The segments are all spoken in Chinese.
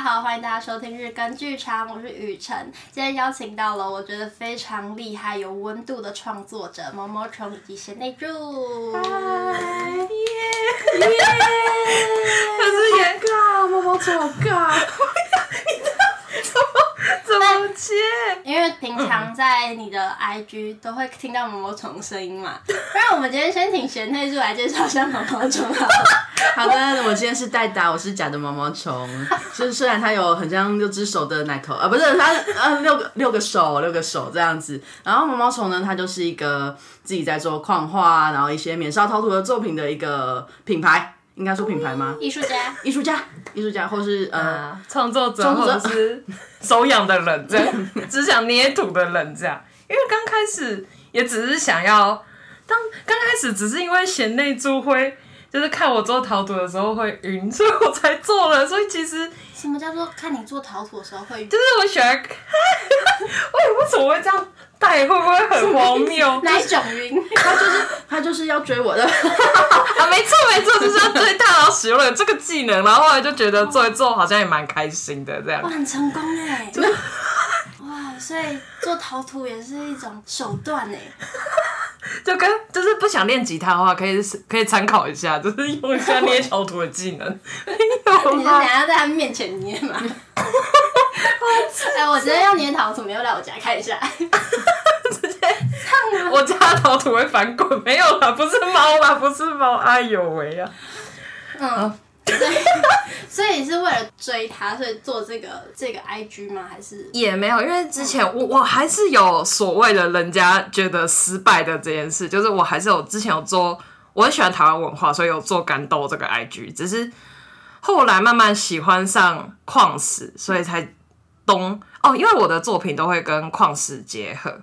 家好，欢迎大家收听日更剧场，我是雨辰。今天邀请到了我觉得非常厉害、有温度的创作者毛毛虫以及贤内助。嗨耶耶！可 是也尬，毛毛虫好尬。怎么接？因为平常在你的 IG 都会听到毛毛虫的声音嘛，不然我们今天先请贤内助来介绍一下毛毛虫好了。好的，我今天是代打，我是假的毛毛虫。就是虽然它有很像六只手的奶头啊，不是它呃六个六个手六个手这样子。然后毛毛虫呢，它就是一个自己在做矿画，然后一些免烧陶土的作品的一个品牌。应该说品牌吗？艺术家，艺术家，艺术家，或是呃创作者，或者是 手痒的人，这样 只想捏土的人，这样。因为刚开始也只是想要，当刚开始只是因为贤内助会，就是看我做陶土的时候会晕，所以我才做了。所以其实什么叫做看你做陶土的时候会晕？就是我喜欢，为为什么会这样？带会不会很荒谬？哪种晕？他就是他就是要追我的 啊！没错没错，就是要追他，然后使用了这个技能，然后后来就觉得做一做好像也蛮开心的这样。哇，很成功哎！哇，所以做陶土也是一种手段哎。就跟就是不想练吉他的话，可以可以参考一下，就是用一下捏陶土的技能。你是想要在他面前捏吗？哎，我今天要捏陶土，没有来我家看一下。我家老土会翻滚，没有啦，不是猫啦，不是猫，哎呦喂呀！嗯，所以是为了追他，所以做这个这个 IG 吗？还是也没有，因为之前我我还是有所谓的人家觉得失败的这件事，就是我还是有之前有做，我很喜欢台湾文化，所以有做干豆这个 IG，只是后来慢慢喜欢上矿石，所以才。东哦，因为我的作品都会跟矿石结合，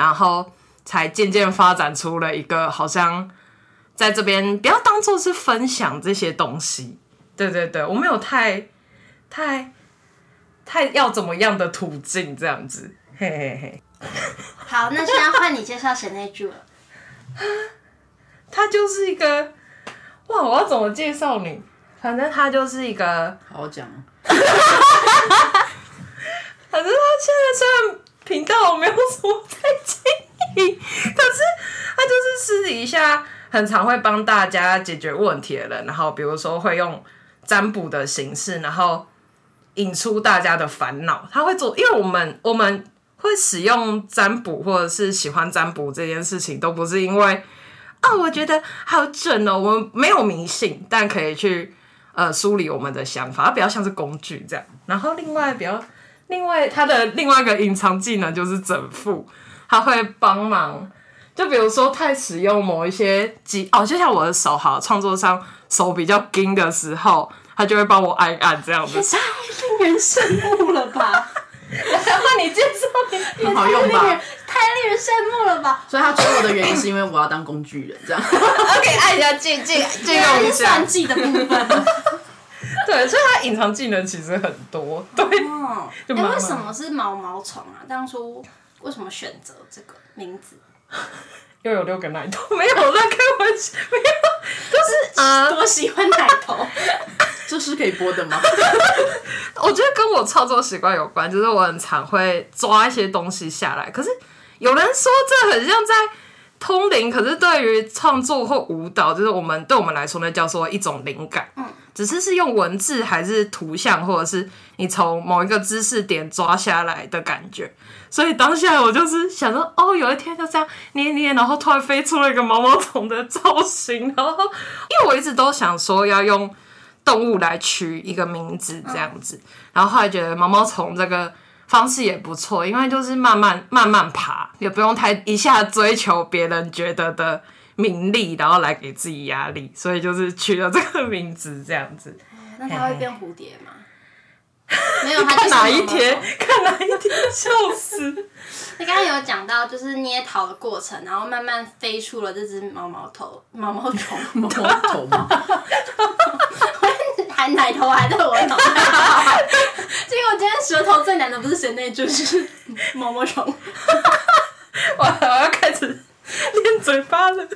然后才渐渐发展出了一个好像在这边不要当做是分享这些东西。对对对，我没有太太太要怎么样的途径这样子，嘿嘿嘿。好，那现在换你介绍贤内助了。他就是一个哇，我要怎么介绍你？反正他就是一个，好好讲。反正他现在虽然频道我没有什么在经营，可是他就是私底下很常会帮大家解决问题的人。然后比如说会用占卜的形式，然后引出大家的烦恼。他会做，因为我们我们会使用占卜，或者是喜欢占卜这件事情，都不是因为啊、我觉得好准哦。我们没有迷信，但可以去呃梳理我们的想法，比较像是工具这样。然后另外比较。另外，他的另外一个隐藏技能就是整副，他会帮忙。就比如说，太使用某一些技哦，就像我的手哈，创作上手比较紧的时候，他就会帮我按按这样子。太令人羡慕了吧！那 你介绍你很好用吧？太令人羡慕了吧！所以他追我的原因是因为我要当工具人，这样。OK，按一下进进进用一下算计的部分。对，所以他隐藏技能其实很多。对，哎、为什么是毛毛虫啊？当初为什么选择这个名字？又有六个奶头？没有乱开玩笑，没有，就是啊，多喜欢奶头，这是可以播的吗？我觉得跟我操作习惯有关，就是我很常会抓一些东西下来。可是有人说这很像在通灵，可是对于创作或舞蹈，就是我们对我们来说那，叫做一种灵感。嗯。只是是用文字还是图像，或者是你从某一个知识点抓下来的感觉，所以当下我就是想说，哦，有一天就这样捏捏，然后突然飞出了一个毛毛虫的造型，然后因为我一直都想说要用动物来取一个名字这样子，然后后来觉得毛毛虫这个方式也不错，因为就是慢慢慢慢爬，也不用太一下追求别人觉得的。名利，然后来给自己压力，所以就是取了这个名字这样子。那它会变蝴蝶吗？没有，他看哪一天？看哪一天？笑死！你刚刚有讲到，就是捏陶的过程，然后慢慢飞出了这只毛毛头毛毛虫，毛毛头吗？还奶头还在我脑袋。结果今天舌头最难的不是贤内助，是毛毛虫。我我要开始。练嘴巴了，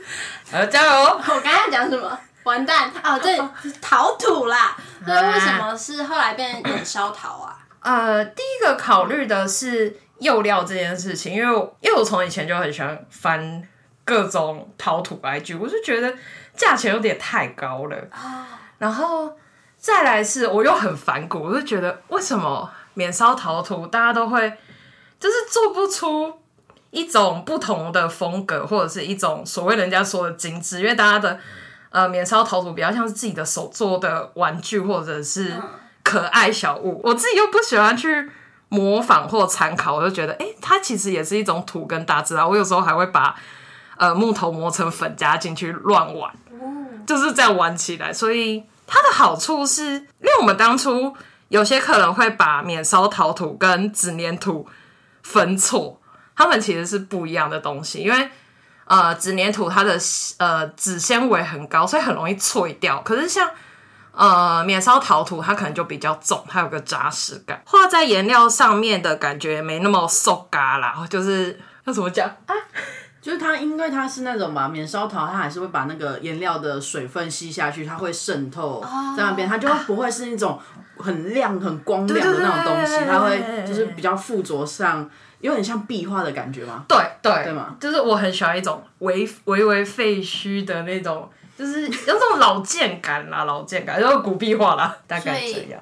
好加油！我刚刚讲什么？完蛋哦，对，陶土啦。所以为什么是后来变免烧陶啊？呃，第一个考虑的是釉料这件事情，因为因为我从以前就很喜欢翻各种陶土来具，我就觉得价钱有点太高了。啊、然后再来是我又很反骨，我就觉得为什么免烧陶土大家都会就是做不出一种不同的风格，或者是一种所谓人家说的精致，因为大家的。呃，免烧陶土比较像是自己的手做的玩具或者是可爱小物，我自己又不喜欢去模仿或参考，我就觉得，哎、欸，它其实也是一种土跟大自然。我有时候还会把呃木头磨成粉加进去乱玩，就是这样玩起来。所以它的好处是，因为我们当初有些客人会把免烧陶土跟纸粘土分错，它们其实是不一样的东西，因为。呃，纸黏土它的呃纸纤维很高，所以很容易脆掉。可是像呃免烧陶土，它可能就比较重，它有个扎实感，画在颜料上面的感觉没那么瘦嘎啦。就是那怎么讲啊？就是它，因为它是那种嘛，免烧陶，它还是会把那个颜料的水分吸下去，它会渗透在那边，它就不会是那种很亮、很光亮的那种东西，它会就是比较附着上。有点像壁画的感觉吗？对对，对吗？就是我很喜欢一种微微微废墟的那种，就是有种老建感啦，老建感，就是古壁画啦，大概这样。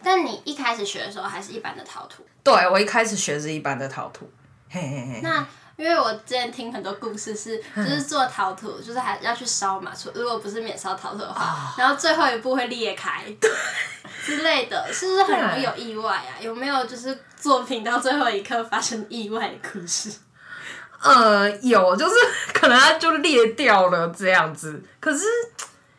但你一开始学的时候还是一般的陶土？对，我一开始学是一般的陶土。嘿嘿嘿。那因为我之前听很多故事是，就是做陶土，就是还要去烧嘛，如果不是免烧陶土的话，然后最后一步会裂开。之类的，是不是很容易有意外啊？有没有就是作品到最后一刻发生意外的故事？呃，有，就是可能它就裂掉了这样子。可是，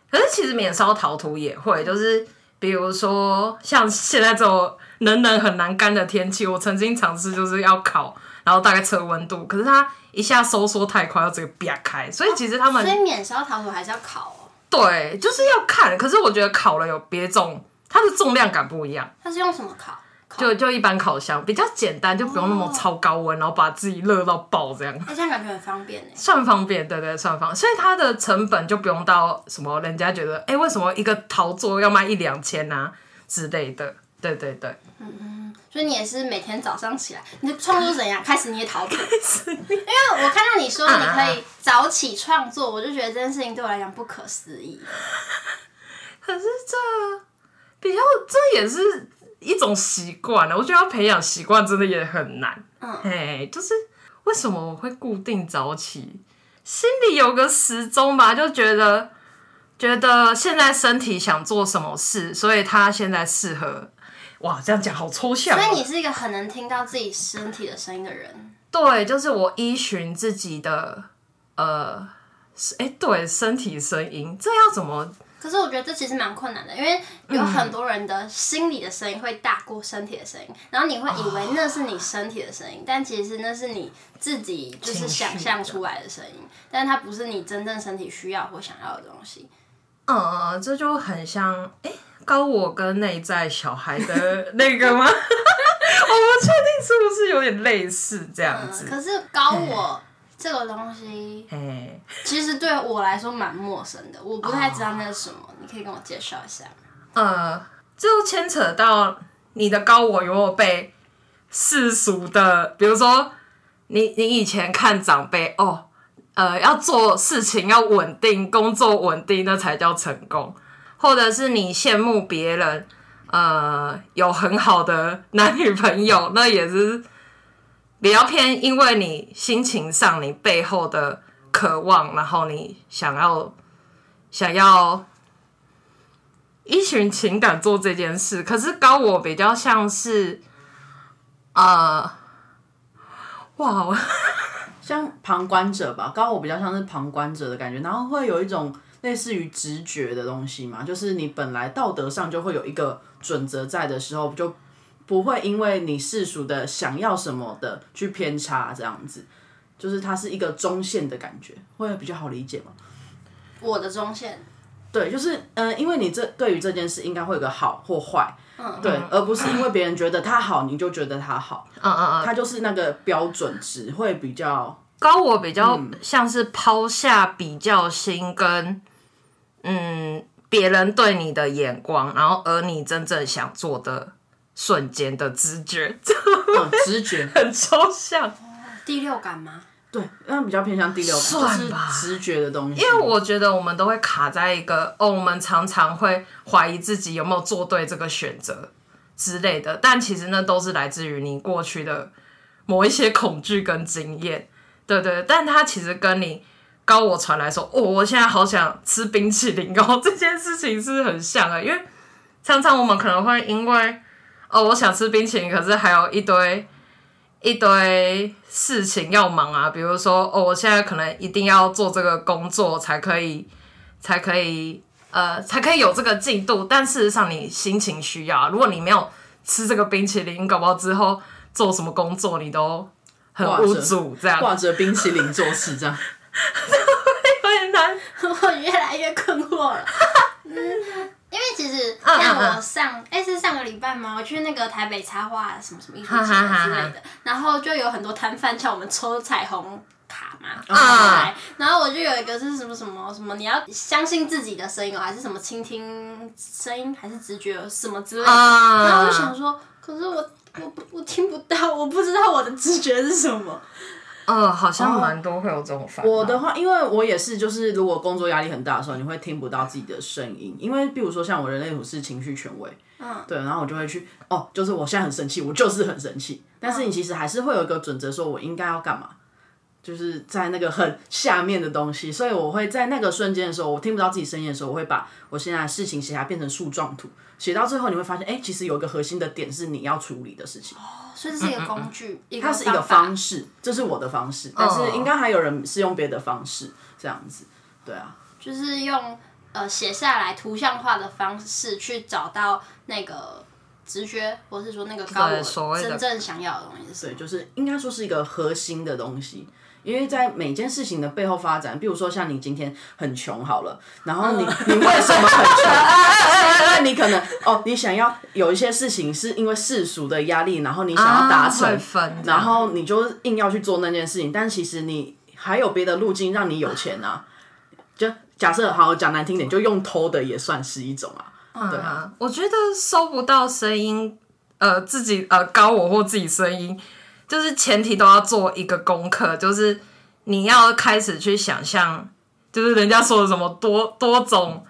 可是其实免烧陶土也会，就是比如说像现在这种冷冷很难干的天气，我曾经尝试就是要烤，然后大概测温度，可是它一下收缩太快，要直接啪开。所以其实他们，哦，所以免烧陶土还是要烤哦。对，就是要看。可是我觉得烤了有别种。它的重量感不一样。它是用什么烤？就就一般烤箱，比较简单，就不用那么超高温，然后把自己热到爆这样。那这样感觉很方便呢。算方便，对对，算方便。所以它的成本就不用到什么，人家觉得，哎、欸，为什么一个陶作要卖一两千啊之类的？对对对。嗯嗯。所以你也是每天早上起来，你的创作怎样？开始捏陶土。因为我看到你说你可以早起创作，我就觉得这件事情对我来讲不可思议。可是这。比较，这也是一种习惯了。我觉得要培养习惯真的也很难。嗯，嘿，就是为什么我会固定早起？心里有个时钟吧，就觉得觉得现在身体想做什么事，所以他现在适合。哇，这样讲好抽象。所以你是一个很能听到自己身体的声音的人。对，就是我依循自己的呃，哎，对，身体声音，这要怎么？可是我觉得这其实蛮困难的，因为有很多人的心理的声音会大过身体的声音，嗯、然后你会以为那是你身体的声音，哦、但其实那是你自己就是想象出来的声音，但是它不是你真正身体需要或想要的东西。嗯，这就很像哎、欸，高我跟内在小孩的那个吗？我不确定是不是有点类似这样子。嗯、可是高我。这个东西，其实对我来说蛮陌生的，我不太知道那是什么，你可以跟我介绍一下。呃，就牵扯到你的高我有没有被世俗的，比如说你你以前看长辈哦，呃，要做事情要稳定，工作稳定，那才叫成功，或者是你羡慕别人，呃，有很好的男女朋友，那也是。比较偏，因为你心情上你背后的渴望，然后你想要想要依循情感做这件事。可是高我比较像是，呃，哇，像旁观者吧。高我比较像是旁观者的感觉，然后会有一种类似于直觉的东西嘛，就是你本来道德上就会有一个准则在的时候，就。不会因为你世俗的想要什么的去偏差，这样子，就是它是一个中线的感觉，会比较好理解吗？我的中线，对，就是嗯、呃，因为你这对于这件事应该会有个好或坏，嗯，对，而不是因为别人觉得他好，你就觉得他好，嗯嗯嗯，他就是那个标准值会比较高。我比较像是抛下比较心跟嗯，别人对你的眼光，然后而你真正想做的瞬间的直觉，嗯、直觉 很抽象。第六感吗？对，那比较偏向第六感，算吧，就是直觉的东西。因为我觉得我们都会卡在一个哦，我们常常会怀疑自己有没有做对这个选择之类的，但其实那都是来自于你过去的某一些恐惧跟经验。对对，但它其实跟你高我传来说，哦，我现在好想吃冰淇淋哦，这件事情是很像的，因为常常我们可能会因为哦，我想吃冰淇淋，可是还有一堆。一堆事情要忙啊，比如说哦，我现在可能一定要做这个工作才可以，才可以，呃，才可以有这个进度。但事实上，你心情需要，如果你没有吃这个冰淇淋，搞不好之后做什么工作你都很无助，这样挂着冰淇淋做事，这样 会很难。我越来越困惑了。嗯因为其实像我上，哎、是上个礼拜吗？我去那个台北插画什么什么艺术节之类的，然后就有很多摊贩叫我们抽彩虹卡嘛，嗯、然后我就有一个是什么什么什么，你要相信自己的声音哦，还是什么倾听声音，还是直觉什么之类的，嗯、然后我就想说，可是我我我听不到，我不知道我的直觉是什么。呃，好像蛮多会有这种反应。我的话，因为我也是，就是如果工作压力很大的时候，你会听不到自己的声音，因为比如说像我人类图是情绪权威，嗯，对，然后我就会去，哦，就是我现在很生气，我就是很生气，但是你其实还是会有一个准则，说我应该要干嘛，就是在那个很下面的东西，所以我会在那个瞬间的时候，我听不到自己声音的时候，我会把我现在的事情写下来，变成树状图，写到最后你会发现，哎，其实有一个核心的点是你要处理的事情。所以这是一个工具，嗯嗯嗯，它是一个方式，这是我的方式，但是应该还有人是用别的方式这样子，对啊，就是用呃写下来图像化的方式去找到那个直觉，或是说那个高我真正想要的东西，对，就是应该说是一个核心的东西。因为在每件事情的背后发展，比如说像你今天很穷好了，然后你你为什么很穷？因为你可能哦，你想要有一些事情是因为世俗的压力，然后你想要达成，啊、然后你就硬要去做那件事情，但其实你还有别的路径让你有钱啊。就假设好讲难听点，就用偷的也算是一种啊。对啊，我觉得收不到声音，呃，自己呃高我或自己声音。就是前提都要做一个功课，就是你要开始去想象，就是人家说的什么多多种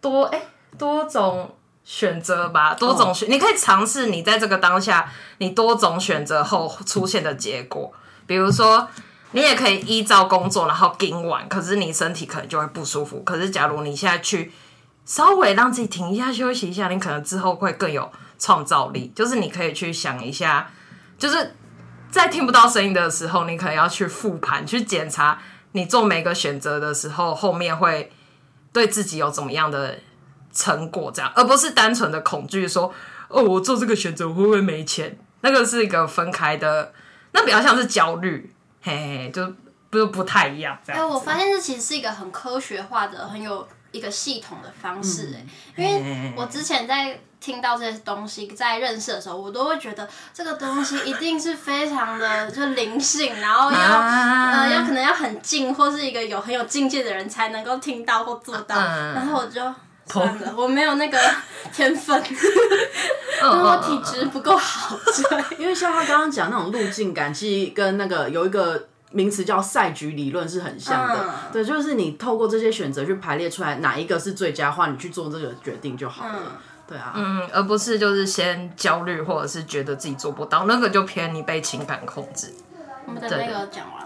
多哎、欸、多种选择吧，多种选，你可以尝试你在这个当下你多种选择后出现的结果。比如说，你也可以依照工作然后盯完，可是你身体可能就会不舒服。可是假如你现在去稍微让自己停一下休息一下，你可能之后会更有创造力。就是你可以去想一下，就是。在听不到声音的时候，你可能要去复盘，去检查你做每个选择的时候，后面会对自己有怎么样的成果，这样，而不是单纯的恐惧，说哦，我做这个选择我会不会没钱？那个是一个分开的，那比较像是焦虑，嘿嘿，就不不太一样。这样，哎，我发现这其实是一个很科学化的、很有一个系统的方式，哎、嗯，因为我之前在。听到这些东西，在认识的时候，我都会觉得这个东西一定是非常的就灵性，然后要、啊、呃要可能要很静，或是一个有很有境界的人才能够听到或做到。嗯、然后我就算了，我没有那个天分，因为我体质不够好。对，因为像他刚刚讲那种路径感，其实跟那个有一个名词叫赛局理论是很像的。嗯、对，就是你透过这些选择去排列出来哪一个是最佳化，你去做这个决定就好了。嗯对啊，嗯，而不是就是先焦虑，或者是觉得自己做不到，那个就偏你被情感控制。我们的那个讲完，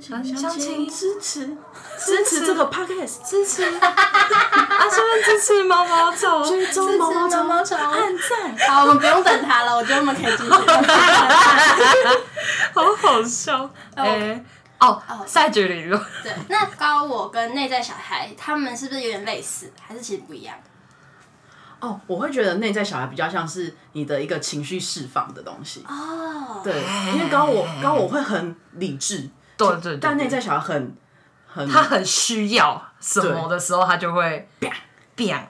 相亲支持支持。这个 podcast，支持。啊，顺便支持毛毛虫，追踪毛毛虫，按赞。好，我们不用等他了，我觉得我们可以继续。好好笑，哎，哦哦，赛局理论。对，那高我跟内在小孩，他们是不是有点类似，还是其实不一样？哦，我会觉得内在小孩比较像是你的一个情绪释放的东西。哦，对，因为高我高我会很理智，对对，對，但内在小孩很很他很需要什么的时候，他就会变变，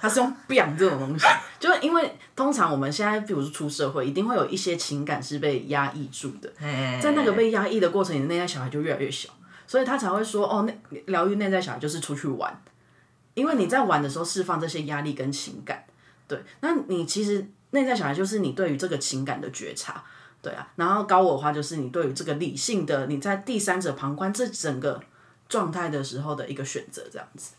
他是用变这种东西，就是因为通常我们现在比如说出社会，一定会有一些情感是被压抑住的，在那个被压抑的过程，你的内在小孩就越来越小，所以他才会说哦，那疗愈内在小孩就是出去玩。因为你在玩的时候释放这些压力跟情感，对，那你其实内在小孩就是你对于这个情感的觉察，对啊，然后高我的话就是你对于这个理性的你在第三者旁观这整个状态的时候的一个选择，这样子。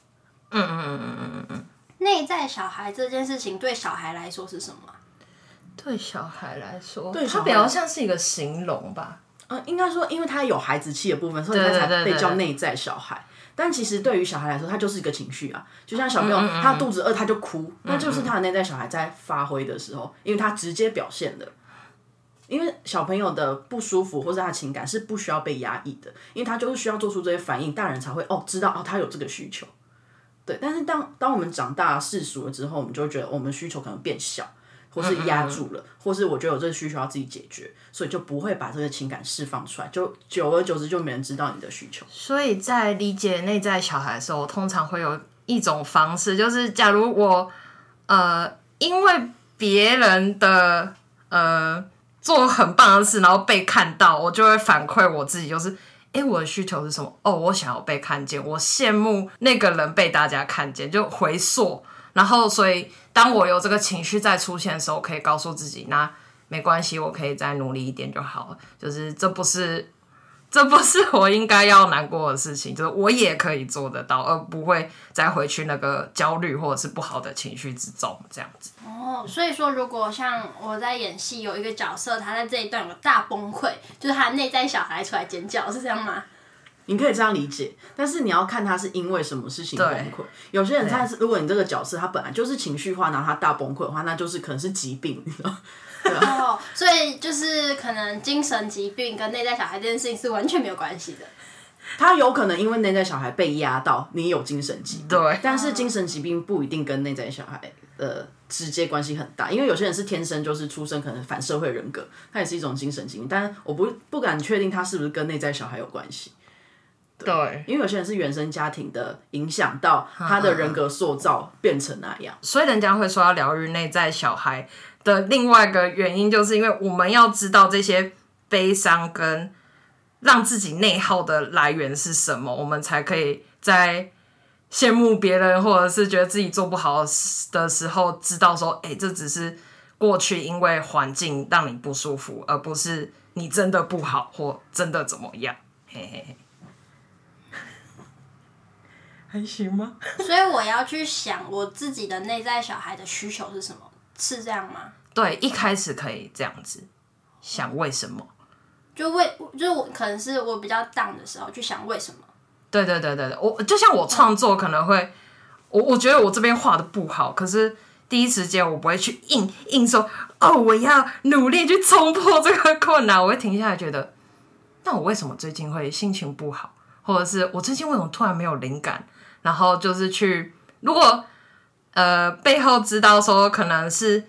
嗯嗯嗯嗯嗯嗯嗯。内在小孩这件事情对小孩来说是什么？对小孩来说，对他比较像是一个形容吧。嗯，应该说，因为他有孩子气的部分，所以他才被叫内在小孩。但其实对于小孩来说，他就是一个情绪啊，就像小朋友，嗯嗯嗯他肚子饿他就哭，那就是他的内在小孩在发挥的时候，因为他直接表现的。因为小朋友的不舒服或者他的情感是不需要被压抑的，因为他就是需要做出这些反应，大人才会哦知道哦他有这个需求。对，但是当当我们长大世俗了之后，我们就会觉得我们需求可能变小。或是压住了，或是我觉得有这个需求要自己解决，所以就不会把这个情感释放出来，就久而久之就没人知道你的需求。所以在理解内在小孩的时候，我通常会有一种方式，就是假如我呃因为别人的呃做很棒的事，然后被看到，我就会反馈我自己，就是哎、我的需求是什么？哦，我想要被看见，我羡慕那个人被大家看见，就回溯。然后，所以当我有这个情绪再出现的时候，我可以告诉自己，那没关系，我可以再努力一点就好了。就是这不是，这不是我应该要难过的事情，就是我也可以做得到，而不会再回去那个焦虑或者是不好的情绪之中，这样子。哦，所以说，如果像我在演戏，有一个角色，他在这一段有大崩溃，就是他内在小孩出来尖叫，是这样吗？你可以这样理解，但是你要看他是因为什么事情崩溃。有些人他是，如果你这个角色他本来就是情绪化，然后他大崩溃的话，那就是可能是疾病，你知道？哦，所以就是可能精神疾病跟内在小孩这件事情是完全没有关系的。他有可能因为内在小孩被压到，你有精神疾病，对，但是精神疾病不一定跟内在小孩的直接关系很大，因为有些人是天生就是出生可能反社会人格，他也是一种精神疾病，但我不不敢确定他是不是跟内在小孩有关系。对，因为有些人是原生家庭的影响到他的人格塑造变成那样，所以人家会说要疗愈内在小孩的另外一个原因，就是因为我们要知道这些悲伤跟让自己内耗的来源是什么，我们才可以在羡慕别人或者是觉得自己做不好的时候，知道说，哎，这只是过去因为环境让你不舒服，而不是你真的不好或真的怎么样，嘿嘿嘿。还行吗？所以我要去想我自己的内在小孩的需求是什么，是这样吗？对，一开始可以这样子想为什么，就为就是我可能是我比较 down 的时候去想为什么。对对对对对，我就像我创作可能会，嗯、我我觉得我这边画的不好，可是第一时间我不会去硬硬说哦，我要努力去冲破这个困难，我会停下来觉得，那我为什么最近会心情不好，或者是我最近为什么突然没有灵感？然后就是去，如果呃背后知道说可能是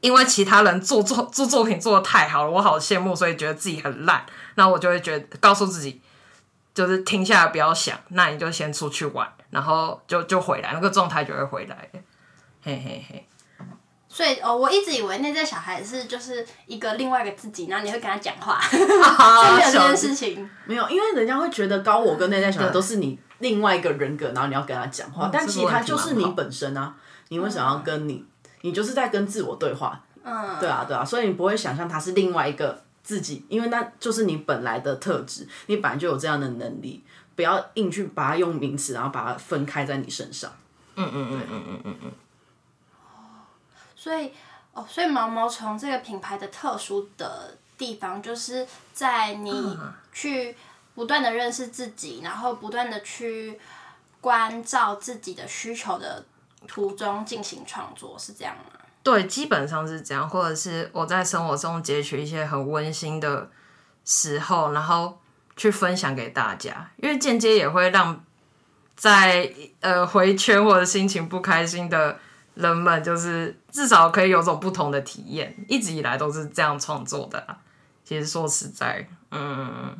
因为其他人做作做作品做的太好了，我好羡慕，所以觉得自己很烂，那我就会觉得告诉自己，就是停下来不要想，那你就先出去玩，然后就就回来，那个状态就会回来，嘿嘿嘿。所以哦，我一直以为内在小孩是就是一个另外一个自己，然后你会跟他讲话，啊、这件事情。没有，因为人家会觉得高我跟内在小孩都是你另外一个人格，然后你要跟他讲话，嗯、但其实他就是你本身啊，你为什么要跟你，你就是在跟自我对话，嗯，对啊对啊，所以你不会想象他是另外一个自己，因为那就是你本来的特质，你本来就有这样的能力，不要硬去把它用名词，然后把它分开在你身上，嗯嗯嗯嗯嗯嗯嗯。所以哦，所以毛毛虫这个品牌的特殊的地方，就是在你去不断的认识自己，然后不断的去关照自己的需求的途中进行创作，是这样吗？对，基本上是这样，或者是我在生活中截取一些很温馨的时候，然后去分享给大家，因为间接也会让在呃回圈或者心情不开心的。人们就是至少可以有种不同的体验，一直以来都是这样创作的。其实说实在，嗯，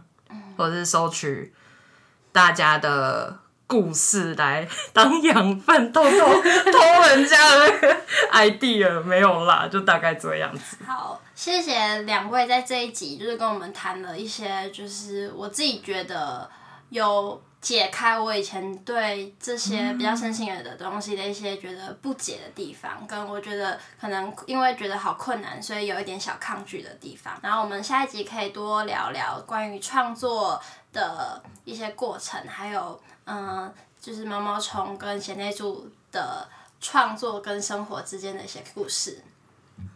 或者是收取大家的故事来当养分，偷偷偷人家的 idea 没有啦，就大概这样子。好，谢谢两位在这一集就是跟我们谈了一些，就是我自己觉得有解开我以前对这些比较深心灵的东西的一些觉得不解的地方，跟我觉得可能因为觉得好困难，所以有一点小抗拒的地方。然后我们下一集可以多聊聊关于创作的一些过程，还有嗯，就是毛毛虫跟贤内助的创作跟生活之间的一些故事。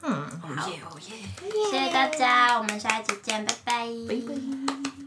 嗯，好，谢谢大家，我们下一集见，拜拜。拜拜。